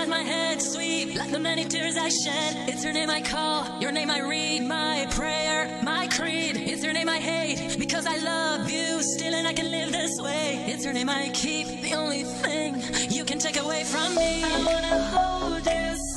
inside my head sweep like the many tears I shed. It's your name I call, your name I read, my prayer, my creed. It's your name I hate because I love you still and I can live this way. It's your name I keep, the only thing you can take away from me. I wanna hold you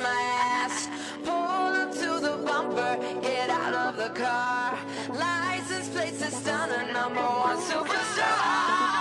my ass. Pull up to the bumper, get out of the car. License plates, a stunner, number one superstar.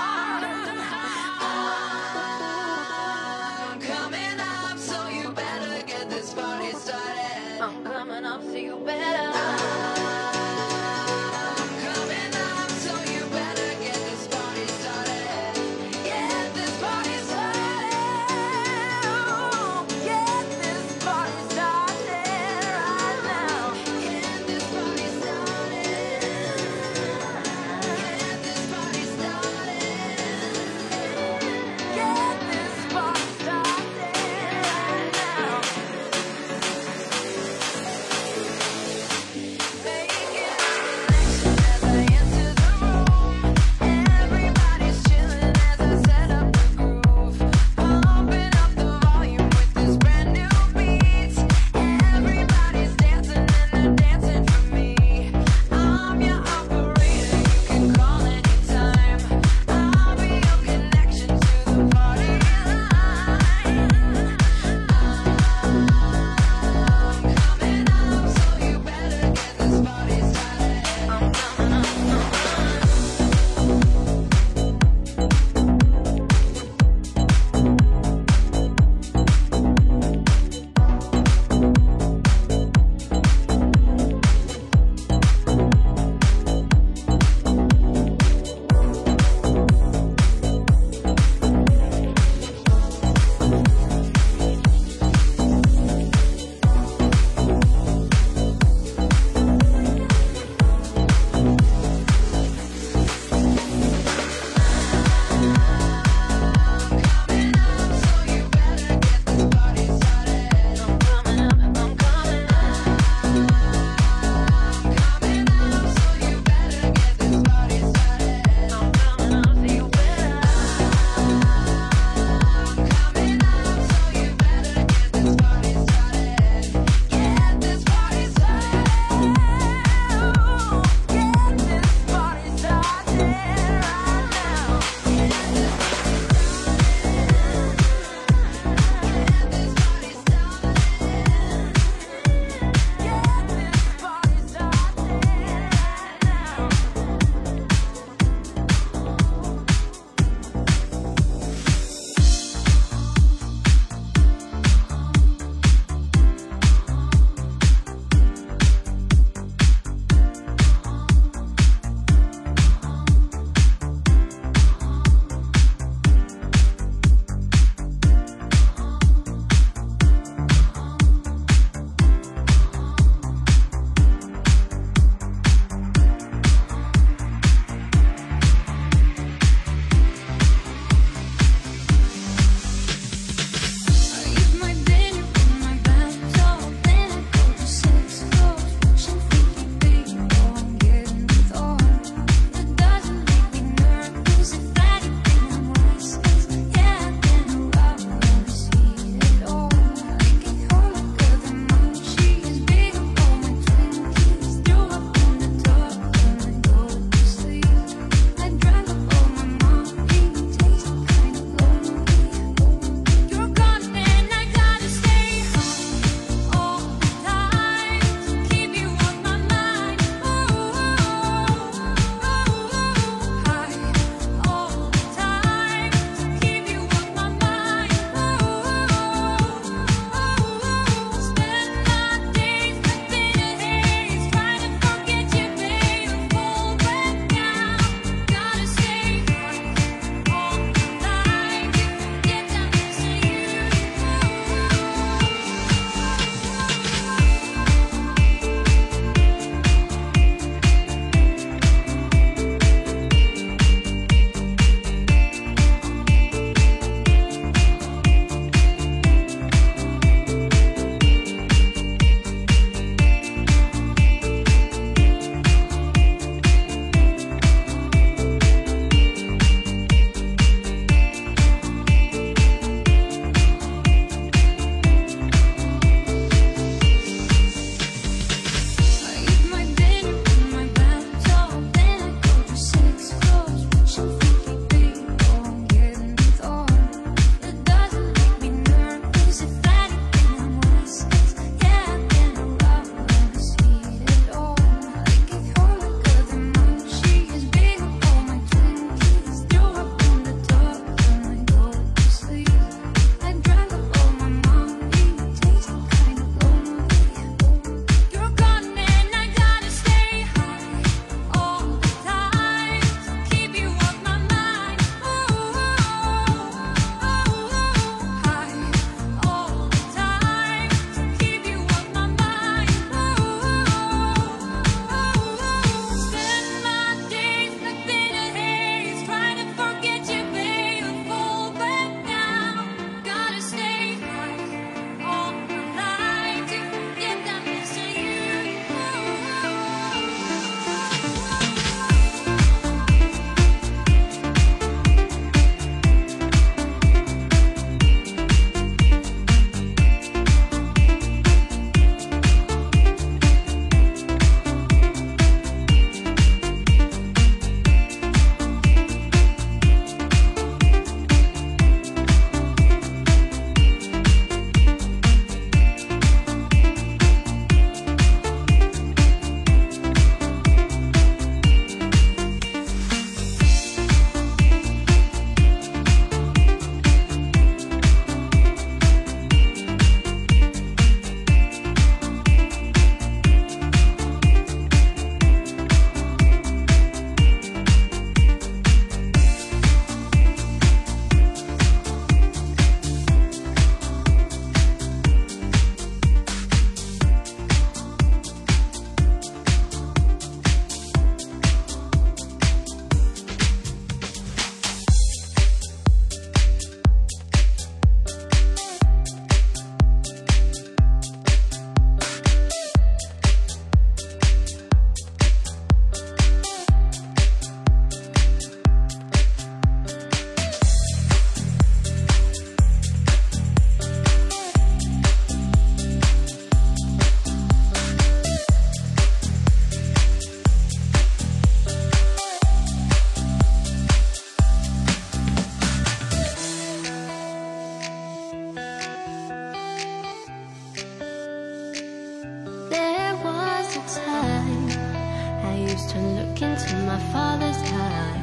into my father's eyes.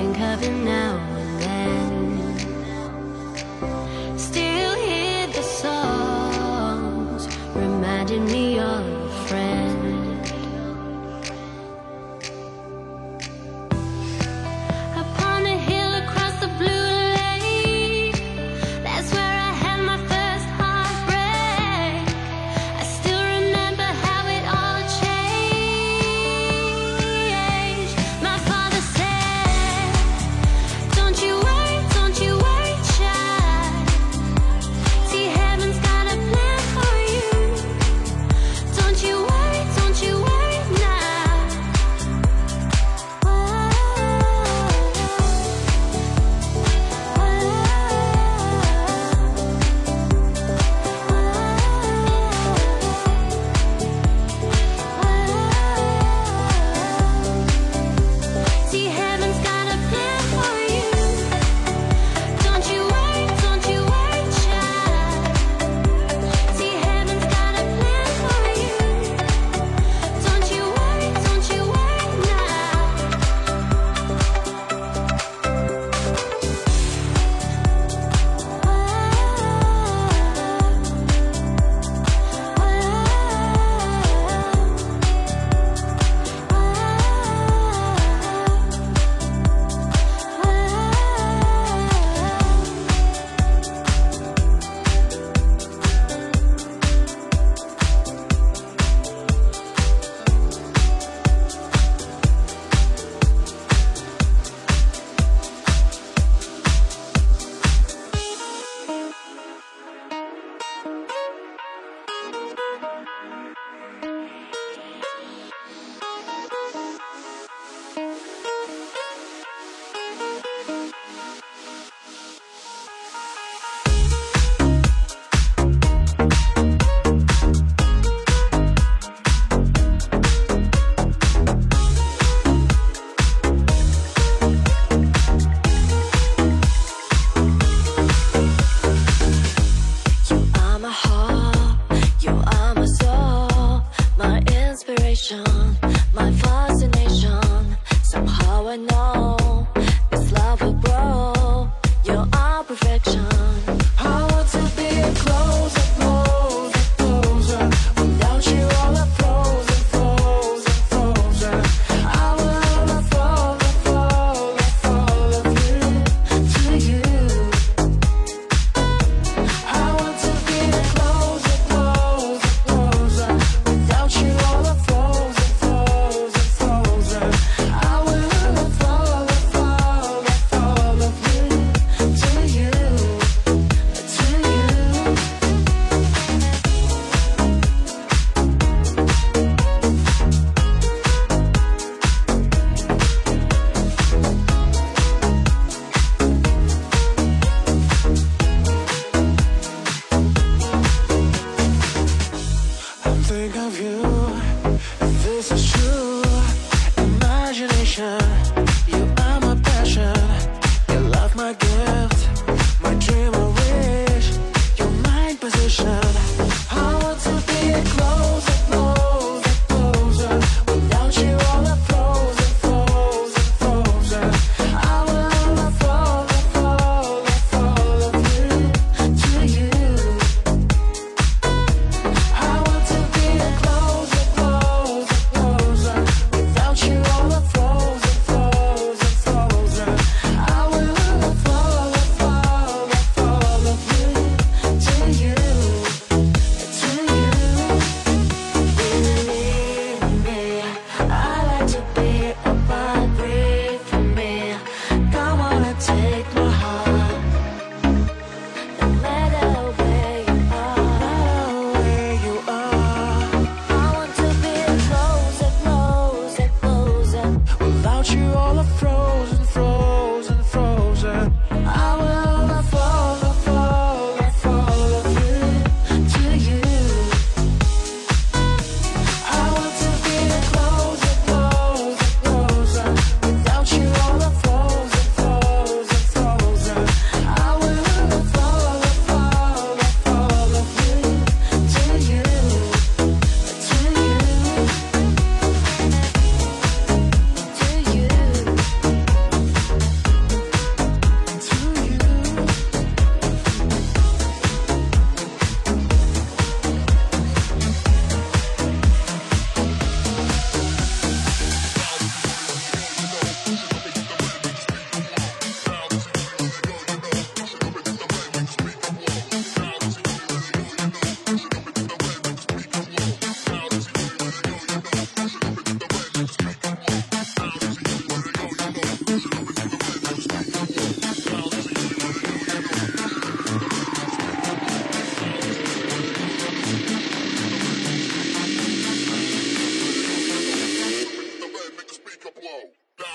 Frozen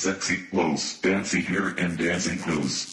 sexy clothes, fancy hair and dancing clothes.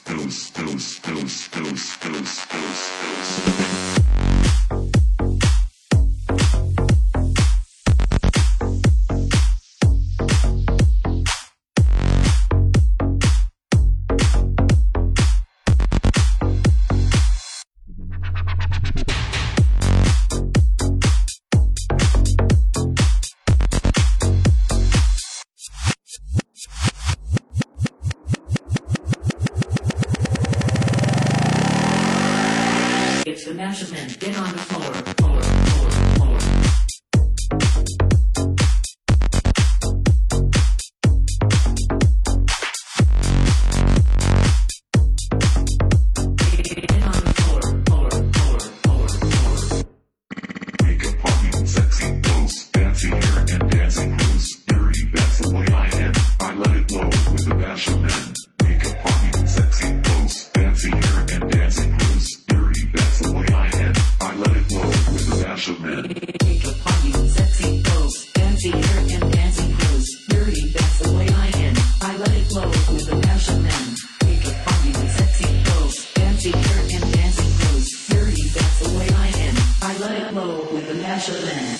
master.